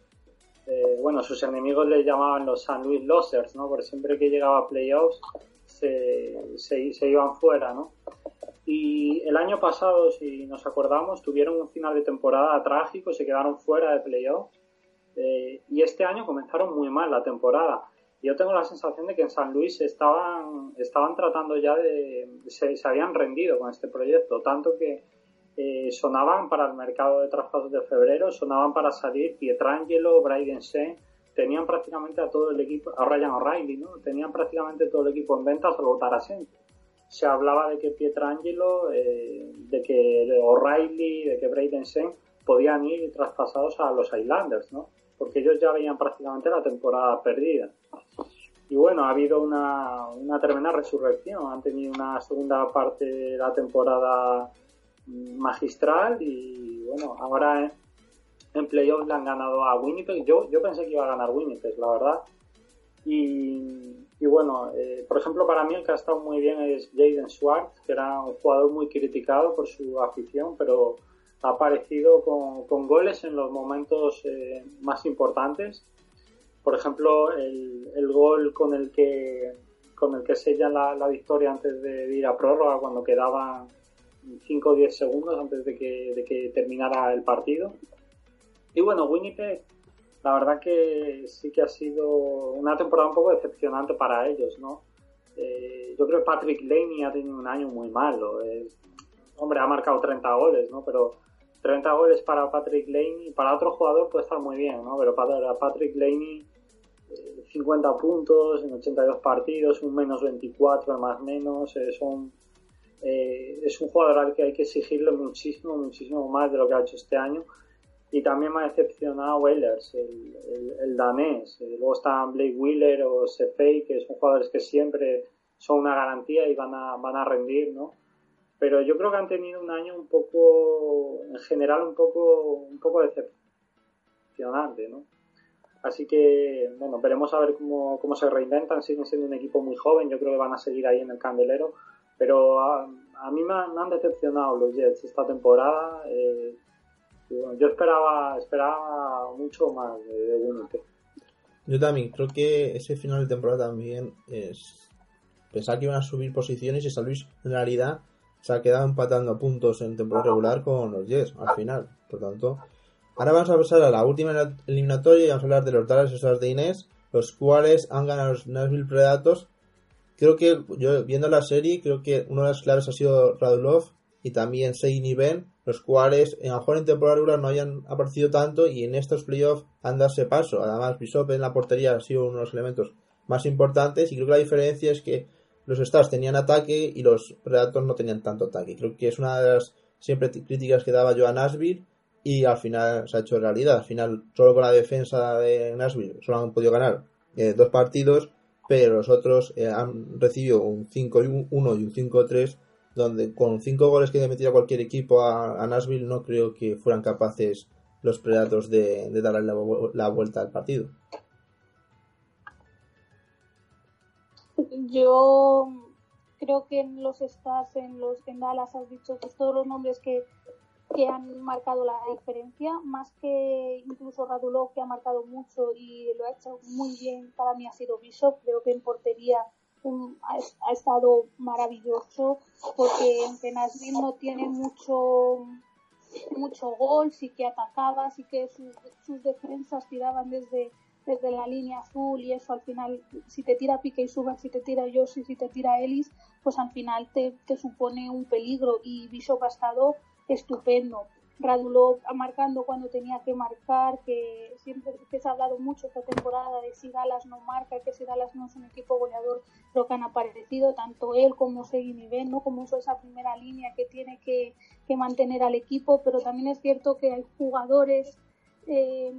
C: Eh, bueno, sus enemigos le llamaban los San Luis Losers, ¿no? Porque siempre que llegaba a playoffs se, se iban fuera, ¿no? Y el año pasado, si nos acordamos, tuvieron un final de temporada trágico, se quedaron fuera de playoffs. Eh, y este año comenzaron muy mal la temporada. Yo tengo la sensación de que en San Luis estaban, estaban tratando ya de. Se, se habían rendido con este proyecto, tanto que eh, sonaban para el mercado de traspasos de febrero, sonaban para salir Pietrangelo, Bryden Sen, tenían prácticamente a todo el equipo, a Ryan O'Reilly, ¿no? Tenían prácticamente todo el equipo en venta salvo Tarasenko. Se hablaba de que Pietrangelo, eh, de que O'Reilly, de que Bryden Sen podían ir traspasados a los Islanders, ¿no? Porque ellos ya veían prácticamente la temporada perdida. Y bueno, ha habido una, una tremenda resurrección. Han tenido una segunda parte de la temporada magistral y bueno, ahora en, en playoffs le han ganado a Winnipeg. Yo, yo pensé que iba a ganar Winnipeg, la verdad. Y, y bueno, eh, por ejemplo, para mí el que ha estado muy bien es Jaden Schwartz, que era un jugador muy criticado por su afición, pero ha aparecido con, con goles en los momentos eh, más importantes. Por ejemplo, el, el, gol con el que con el que sellan la, la victoria antes de ir a prórroga, cuando quedaban 5 o 10 segundos antes de que, de que terminara el partido. Y bueno, Winnipeg, la verdad que sí que ha sido una temporada un poco decepcionante para ellos, ¿no? Eh, yo creo que Patrick Laney ha tenido un año muy malo. Hombre, ha marcado 30 goles, ¿no? Pero 30 goles para Patrick Laney, para otro jugador puede estar muy bien, ¿no? Pero para Patrick Laney, eh, 50 puntos en 82 partidos, un menos 24, más menos, son eh, es un jugador al que hay que exigirle muchísimo, muchísimo más de lo que ha hecho este año. Y también me ha decepcionado Whalers, el, el, el danés. Eh, luego están Blake Wheeler o Sefei, que son jugadores que siempre son una garantía y van a, van a rendir, ¿no? Pero yo creo que han tenido un año un poco, en general, un poco, un poco decepcionante, ¿no? Así que, bueno, veremos a ver cómo, cómo se reinventan. Siguen siendo un equipo muy joven, yo creo que van a seguir ahí en el candelero pero a, a mí me han, me han, decepcionado los Jets esta temporada. Eh, bueno, yo esperaba esperaba mucho más de, de.
A: Yo también creo que ese final de temporada también es pensar que iban a subir posiciones y San Luis en realidad se ha quedado empatando puntos en temporada regular con los Jets al final. Por tanto, ahora vamos a pasar a la última eliminatoria y vamos a hablar de los Dallas Stars de Inés, los cuales han ganado los Nashville Predators creo que yo viendo la serie, creo que una de las claves ha sido Radulov y también Sein y Ben, los cuales a lo mejor en temporada regular no hayan aparecido tanto y en estos playoffs han dado ese paso. Además, Bishop en la portería ha sido uno de los elementos más importantes y creo que la diferencia es que los Stars tenían ataque y los Predators no tenían tanto ataque. Creo que es una de las siempre críticas que daba yo a Nashville y al final se ha hecho realidad. Al final, solo con la defensa de Nashville solo han podido ganar eh, dos partidos pero los otros eh, han recibido un 5-1 y un 5-3, donde con 5 goles que metido cualquier equipo a, Nashville no creo que fueran capaces los Predators de, darle la, la, vuelta al partido.
B: Yo creo que en los Stars, en los en Dallas has dicho pues todos los nombres que que han marcado la diferencia, más que incluso Radulov, que ha marcado mucho y lo ha hecho muy bien, para mí ha sido Bishop, creo que en portería um, ha, estado maravilloso, porque aunque Nashville no tiene mucho mucho gol, sí que atacaba, sí que sus, sus defensas tiraban desde desde la línea azul y eso al final, si te tira Pique y Suba, si te tira Yoshi, si te tira Ellis, pues al final te, te supone un peligro y Bishop ha estado estupendo. Radulov marcando cuando tenía que marcar, que siempre que se ha hablado mucho esta temporada de si Dallas no marca, que si Dallas no es un equipo goleador, pero que han aparecido tanto él como Seguin Ben, ¿no? como eso, esa primera línea que tiene que, que, mantener al equipo, pero también es cierto que hay jugadores eh,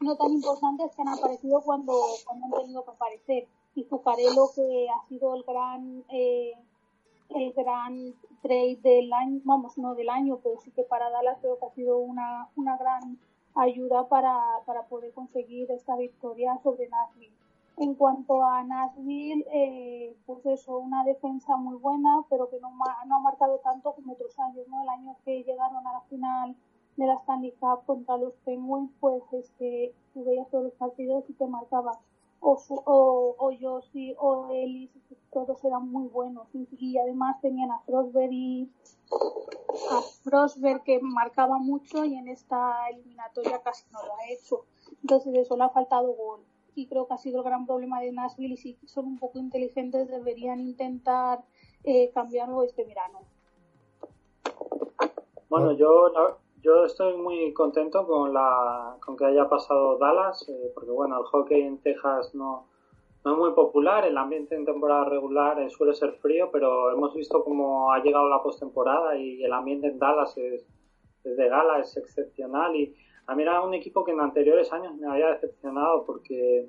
B: no tan importantes que han aparecido cuando, cuando han tenido que aparecer. Y Zucarello, que ha sido el gran... Eh, el gran trade del año, vamos, no del año, pero sí que para Dallas creo que ha sido una, una gran ayuda para, para poder conseguir esta victoria sobre Nashville. En cuanto a Nashville, eh, pues eso, una defensa muy buena, pero que no, no ha marcado tanto como otros años, ¿no? El año que llegaron a la final de la Stanley Cup contra los Penguins, pues es que tú veías todos los partidos y te marcaban o, o, o Yossi o Ellis, todos eran muy buenos y, además tenían a Frosberg y a Frosberg que marcaba mucho y en esta eliminatoria casi no lo ha hecho. Entonces eso le ha faltado gol. Y creo que ha sido el gran problema de Nashville y si son un poco inteligentes deberían intentar eh, cambiarlo este verano.
C: Bueno, yo, yo estoy muy contento con la con que haya pasado Dallas, eh, porque bueno, el hockey en Texas no, no es muy popular, el ambiente en temporada regular eh, suele ser frío, pero hemos visto cómo ha llegado la postemporada y el ambiente en Dallas es, es de gala, es excepcional y a mí era un equipo que en anteriores años me había decepcionado porque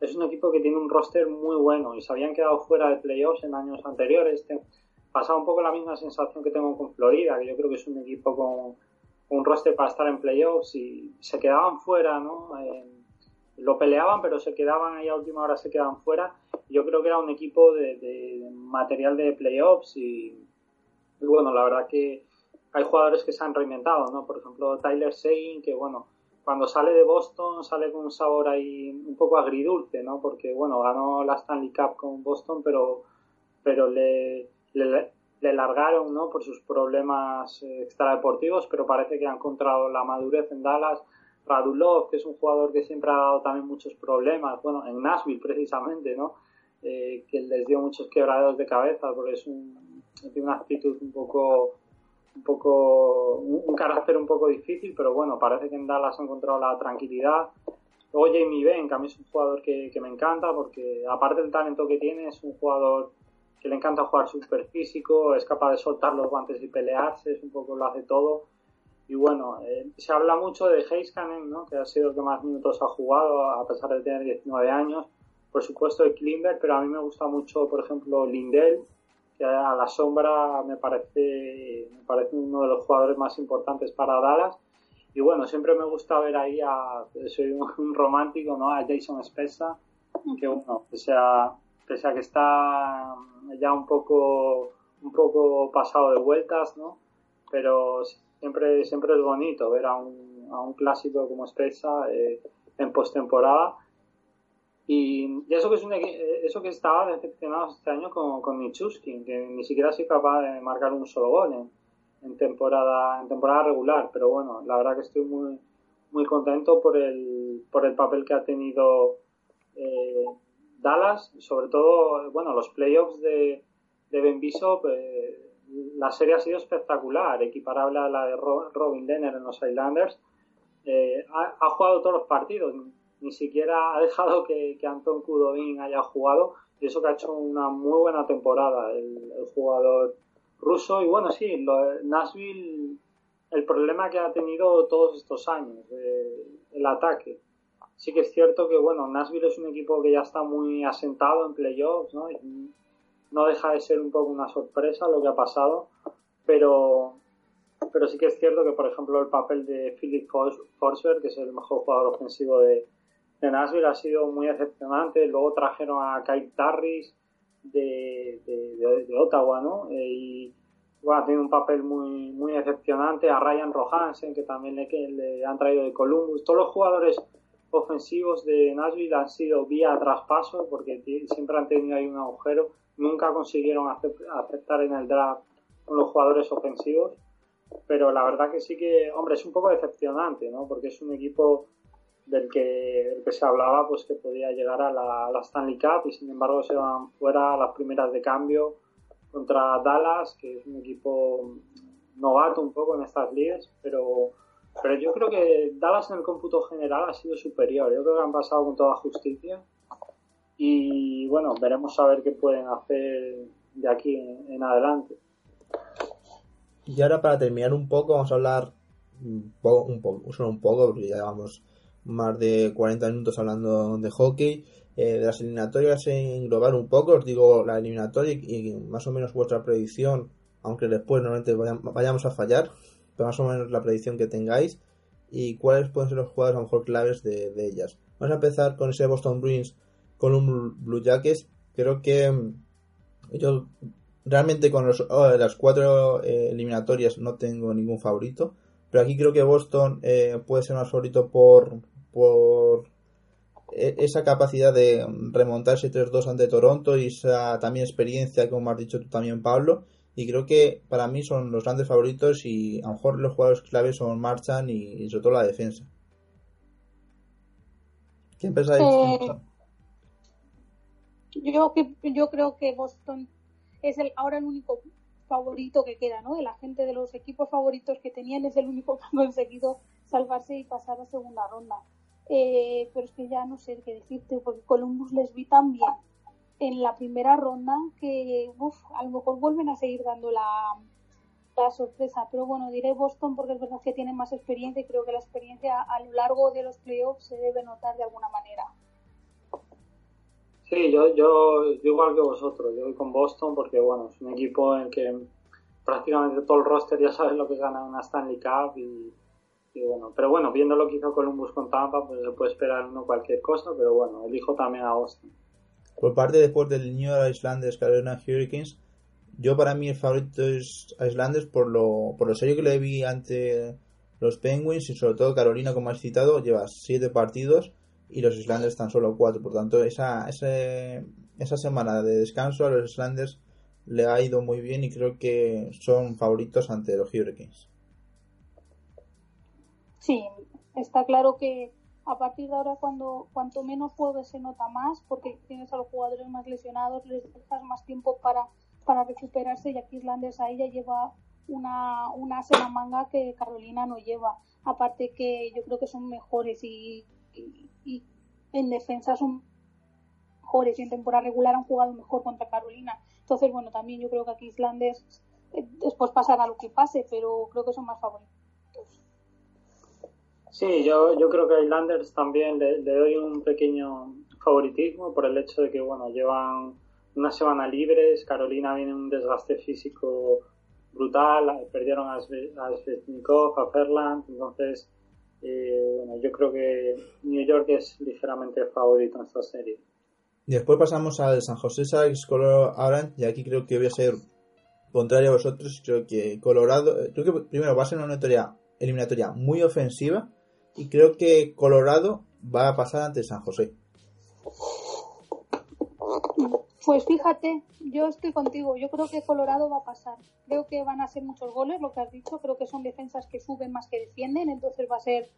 C: es un equipo que tiene un roster muy bueno y se habían quedado fuera de playoffs en años anteriores. Te- Pasaba un poco la misma sensación que tengo con Florida, que yo creo que es un equipo con un roster para estar en playoffs y se quedaban fuera, ¿no? Lo peleaban, pero se quedaban ahí a última hora, se quedaban fuera. Yo creo que era un equipo de, material de playoffs y, y bueno, la verdad que hay jugadores que se han reinventado, ¿no? Por ejemplo, Tyler Seguin, que bueno, cuando sale de Boston sale con un sabor ahí un poco agridulce, ¿no? Porque bueno, ganó la Stanley Cup con Boston, pero, pero le, le largaron, ¿no? Por sus problemas eh, extradeportivos, pero parece que ha encontrado la madurez en Dallas. Radulov, que es un jugador que siempre ha dado también muchos problemas, bueno, en Nashville precisamente, ¿no? Eh, que les dio muchos quebraderos de cabeza porque es un, tiene una actitud un poco un poco un, carácter un poco difícil pero bueno parece que en Dallas ha encontrado la tranquilidad luego Jamie Benn que a mí es un jugador que, que me encanta porque aparte del talento que tiene es un jugador que le encanta jugar súper físico es capaz de soltar los guantes y pelearse es un poco lo hace todo y bueno, eh, se habla mucho de Heiskanen, ¿no? que ha sido el que más minutos ha jugado a pesar de tener 19 años por supuesto de Klimber, pero a mí me gusta mucho, por ejemplo, Lindell, que a la sombra me parece, me parece uno de los jugadores más importantes para Dallas. Y bueno, siempre me gusta ver ahí a, soy un, romántico, ¿no? A Jason Spezza, que bueno, pese a, pese a que está ya un poco, un poco pasado de vueltas, ¿no? Pero siempre, siempre es bonito ver a un, a un clásico como Spezza eh, en postemporada. Y, y eso que es un eh, eso que estaba decepcionado este año con, con Nichushkin, que ni siquiera ha sido capaz de marcar un solo gol en, en temporada en temporada regular. Pero bueno, la verdad que estoy muy muy contento por el por el papel que ha tenido eh, Dallas, sobre todo bueno los playoffs de, de Ben Bishop. eh, la serie ha sido espectacular, equiparable a la de Ro- Robin Lehner en los Islanders. Eh, ha, jugado todos los partidos, ni siquiera ha dejado que, que Anton Kudobin haya jugado, y eso que ha hecho una muy buena temporada el, el jugador ruso. Y bueno, sí, lo, Nashville, el problema que ha tenido todos estos años, eh, el ataque. Sí que es cierto que, bueno, Nashville es un equipo que ya está muy asentado en playoffs, ¿no? No deja de ser un poco una sorpresa lo que ha pasado, pero pero sí que es cierto que, por ejemplo, el papel de Philip Fors- Forsberg, que es el mejor jugador ofensivo de, Nashville, ha sido muy decepcionante. Luego trajeron a Kyle Tarris de, de, de- de Ottawa, ¿no? Eh, y bueno, tiene un papel muy, muy decepcionante. A Ryan Rohansen, que también le, que le han traído de Columbus. Todos los jugadores ofensivos de Nashville han sido vía traspaso, porque siempre han tenido ahí un agujero. Nunca consiguieron acep- aceptar en el draft con los jugadores ofensivos pero la verdad que sí que, hombre, es un poco decepcionante, ¿no? Porque es un equipo del que, del que se hablaba, pues que podía llegar a la, la Stanley Cup y sin embargo se van fuera a las primeras de cambio contra Dallas, que es un equipo novato un poco en estas ligas, pero, pero yo creo que Dallas en el cómputo general ha sido superior. Yo creo que han pasado con toda justicia y bueno, veremos a ver qué pueden hacer de aquí en, adelante.
A: Y ahora para terminar un poco, vamos a hablar un poco, solo un poco, porque ya llevamos más de 40 minutos hablando de hockey, eh, de las eliminatorias en global un poco, os digo la eliminatoria y, y más o menos vuestra predicción, aunque después normalmente vayam- vayamos a fallar, más o menos la predicción que tengáis y cuáles pueden ser los jugadores a lo mejor claves de, ellas. Vamos a empezar con ese Boston Bruins con un Blue Jackets. Creo que mm, yo realmente con oh, las cuatro eh, eliminatorias no tengo ningún favorito, pero aquí creo que Boston eh, puede ser más favorito por, por e- esa capacidad de remontarse 3-2 ante Toronto y esa también experiencia, como has dicho tú también, Pablo. Y creo que para mí son los grandes favoritos y a lo mejor los jugadores claves son Marchand y, y sobre todo la defensa. ¿Quién pensáis?
B: Eh, yo, que- yo creo que Boston es el ahora el único favorito que queda, ¿no? De la gente de los equipos favoritos que tenían es el único que ha conseguido salvarse y pasar a segunda ronda. Eh, pero es que ya no sé qué decirte, porque Columbus les vi tan bien en la primera ronda que uf, a lo mejor vuelven a seguir dando la, sorpresa. Pero bueno, diré Boston porque es verdad que tienen más experiencia y creo que la experiencia a lo largo de los playoffs se debe notar de alguna manera.
C: Sí, yo, yo, yo igual que vosotros, yo voy con Boston porque bueno, es un equipo en que prácticamente todo el roster ya sabe lo que gana una Stanley Cup y, y bueno, pero bueno, viendo lo que hizo Columbus con Tampa, pues se puede esperar uno cualquier cosa, pero bueno, elijo también a Boston.
A: Por parte después del New York Islanders Carolina Hurricanes, yo para mí el favorito es Islanders por lo, por lo serio que le vi ante los Penguins y sobre todo Carolina, como has citado, lleva siete partidos y los Islanders tan solo cuatro. Por tanto, esa, ese, esa semana de descanso a los Islanders le ha ido muy bien y creo que son favoritos ante los Hurricanes.
B: Sí, está claro que a partir de ahora cuando cuanto menos juegues se nota más porque tienes a los jugadores más lesionados, les dejas más tiempo para, para recuperarse y aquí Islanders ahí ya lleva una, una semana manga que Carolina no lleva. Aparte que yo creo que son mejores y, y, y en defensa son mejores y en temporada regular han jugado mejor contra Carolina. Entonces, bueno, también yo creo que aquí Islanders eh, después pasará lo que pase, pero creo que son más favoritos.
C: Sí, yo, yo creo que a Islanders también le, doy un pequeño favoritismo por el hecho de que, bueno, llevan una semana libres, Carolina viene un desgaste físico brutal, perdieron a, a Svechnikov, a Ferland, entonces, eh, bueno, yo creo que New York es ligeramente favorito en esta serie.
A: Después pasamos al San José Sharks Colorado Avalanche y aquí creo que voy a ser contrario a vosotros. Creo que Colorado, eh, creo que primero va a ser una eliminatoria, eliminatoria muy ofensiva y creo que Colorado va a pasar ante San José.
B: Pues fíjate, yo estoy contigo. Yo creo que Colorado va a pasar. Creo que van a ser muchos goles, lo que has dicho. Creo que son defensas que suben más que defienden, entonces va a ser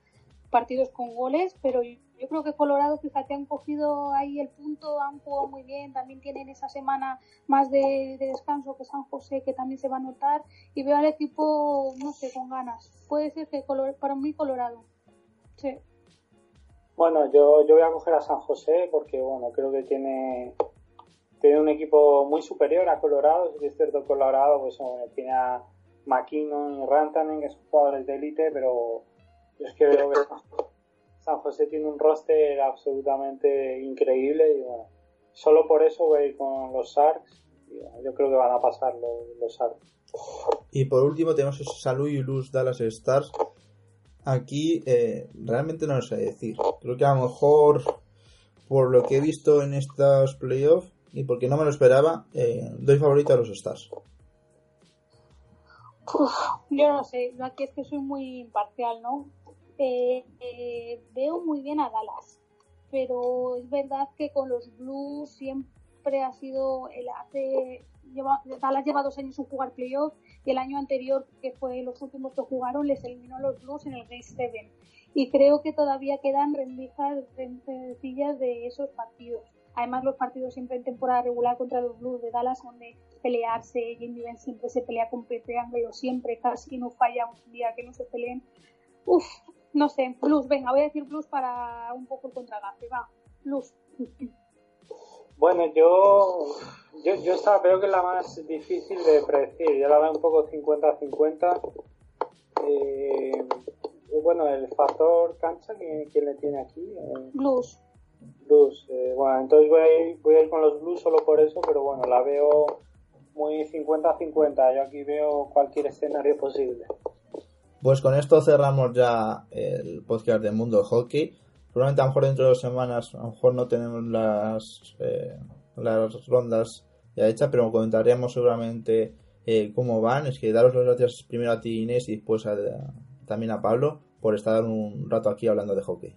B: partidos con goles. Pero yo creo que Colorado, fíjate, han cogido ahí el punto, han jugado muy bien. También tienen esa semana más de, de descanso que San José, que también se va a notar. Y veo al equipo, no sé, con ganas. Puede ser que Color- para mí Colorado. Sí.
C: Bueno, yo, yo voy a coger a San José porque, bueno, creo que tiene, tiene un equipo muy superior a Colorado. Que es cierto Colorado pues, bueno, tiene a McKinnon y Rantanen, que son jugadores de élite, pero yo es que veo que San José tiene un roster absolutamente increíble y, bueno, solo por eso voy a ir con los Sharks. Yo creo que van a pasar los, los Sharks.
A: Y por último tenemos ese San Luis Luz Dallas Stars. Aquí eh, realmente no lo sé decir. Creo que a lo mejor por lo que he visto en estos playoffs y porque no me lo esperaba, eh, doy favorito a los Stars.
B: Uf, yo no sé, yo aquí es que soy muy imparcial, ¿no? Eh, eh, veo muy bien a Dallas, pero es verdad que con los Blues siempre ha sido el hace Dallas lleva dos años sin jugar playoff y el año anterior que fue los últimos que jugaron les eliminó los Blues en el Game 7 y creo que todavía quedan rendijas sencillas de esos partidos. Además, los partidos siempre en temporada regular contra los Blues de Dallas son de pelearse. Jimmy Ben siempre se pelea con Angelo, siempre, casi no falla un día que no se peleen. Uf, no sé, Blues, venga, voy a decir Blues para un poco el contragafe, va, Blues.
C: Bueno, yo, yo, yo esta creo que es la más difícil de predecir. Yo la veo un poco 50-50. Eh, bueno, el factor cancha, ¿quién, quién le tiene aquí? Eh,
B: Blues.
C: Blues. Eh, bueno, entonces voy a, ir, voy a ir con los Blues solo por eso, pero bueno, la veo muy 50-50. Yo aquí veo cualquier escenario posible.
A: Pues con esto cerramos ya el podcast del mundo hockey. Probablemente a lo mejor dentro de dos semanas a lo mejor no tenemos las, eh, las rondas ya hechas, pero comentaremos seguramente eh, cómo van. Es que daros las gracias primero a ti Inés y después a, también a Pablo por estar un rato aquí hablando de hockey.